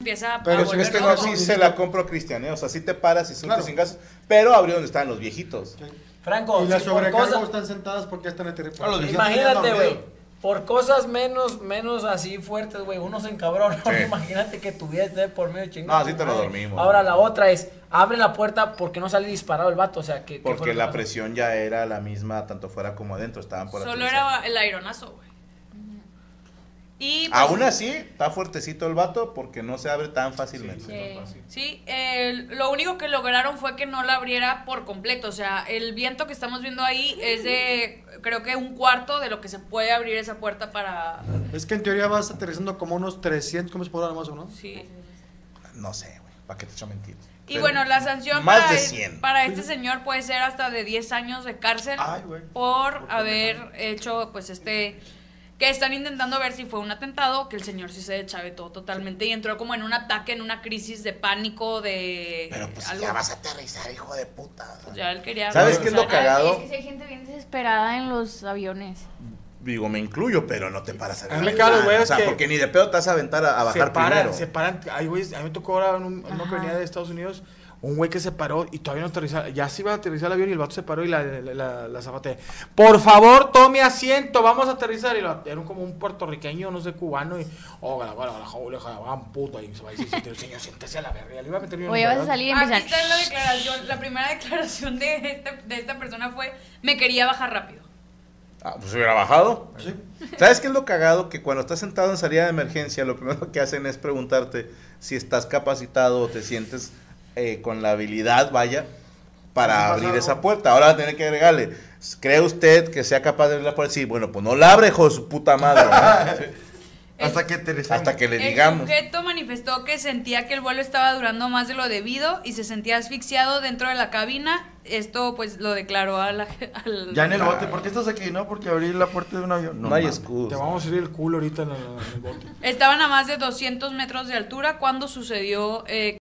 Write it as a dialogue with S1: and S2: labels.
S1: Empieza a
S2: Pero si
S1: volver
S2: es que no, sí se la compro a Cristian, ¿eh? O sea, sí te paras y son sin gastos, pero abrió donde estaban los viejitos.
S1: Franco,
S3: Y las
S1: si por
S3: sobrecargos
S1: cosas-
S3: están sentadas porque están en
S2: No,
S1: imagínate, güey, por cosas menos, menos así fuertes, güey, uno se encabrona,
S2: Sí.
S1: imagínate que tu vida esté por medio chingado.
S2: No, así te lo dormimos.
S1: Ahora la otra es, abre la puerta porque no sale disparado el vato, o sea, que... ¿qué fue lo
S2: Porque
S1: que
S2: la
S1: pasó?
S2: presión ya era la misma, tanto fuera como adentro, estaban por
S4: Solo
S2: aterrizar.
S4: era el aeronazo, güey. Y pues,
S2: Aún así, está fuertecito el vato porque no se abre tan fácilmente.
S4: Sí, lo único que lograron fue que no la abriera por completo. O sea, el viento que estamos viendo ahí es de, creo que un cuarto de lo que se puede abrir esa puerta para...
S3: Es que en teoría vas aterrizando como unos 300 km por hora más o menos.
S4: Sí.
S2: No sé, güey, para qué te echo mentiras.
S4: Y
S2: Pero
S4: bueno, la sanción
S2: Más
S4: para,
S2: de
S4: es-
S2: 100.
S4: para este señor puede ser hasta de 10 años de cárcel
S3: Ay,
S4: por haber hecho, pues, este... Que están intentando ver si fue un atentado, que el señor sí se deschavetó totalmente y entró como en un ataque, en una crisis de pánico, de...
S2: Pero pues
S4: algo.
S2: ya vas a aterrizar, hijo de puta.
S4: Pues ya él quería...
S2: ¿Sabes qué es lo cagado?
S5: Es que hay gente bien desesperada en los aviones.
S2: Digo, me incluyo, pero no te paras a
S3: A mí me los güeyes
S2: O sea,
S3: que-
S2: porque ni de pedo te vas a aventar a, a bajar
S3: se paran,
S2: primero.
S3: se paran. Ay, güey, a mí me tocó ahora en un, uno que venía de Estados Unidos, un güey que se paró y todavía no aterrizaba. Ya se iba a aterrizar el avión y el vato se paró y la, la, la, la zapatea. Por favor, tome asiento, vamos a aterrizar. Y lo, era como un puertorriqueño, no sé, cubano. Y, oh, la, la, la, la, la, la, puta. Y se va y dice, "Señor, siéntese a la verga. Le iba a meter en
S5: Oye, vas a salir y
S4: Aquí está la declaración, la primera declaración de, este- de esta persona fue, me quería bajar rápido.
S2: Ah, pues hubiera bajado. ¿Sabes qué es lo cagado? Que cuando estás sentado en salida de emergencia, lo primero que hacen es preguntarte si estás capacitado o te sientes eh, con la habilidad, vaya, para abrir
S3: algo.
S2: esa puerta. Ahora va a tener que agregarle, ¿cree usted que sea capaz de abrir la puerta? Sí, bueno, pues no la abre, hijo de su puta madre. ¿no?
S6: Hasta que te
S2: Hasta que le
S4: El
S2: digamos.
S4: sujeto manifestó que sentía que el vuelo estaba durando más de lo debido y se sentía asfixiado dentro de la cabina. Esto pues lo declaró a la... al-
S6: Ya en el bote, ¿por qué estás aquí? No, porque abrí la puerta de un avión.
S2: No, hay
S6: mames.
S2: escudos.
S3: Te vamos a ir el culo ahorita en el, en el bote.
S4: Estaban a más de 200 metros de altura cuando sucedió eh,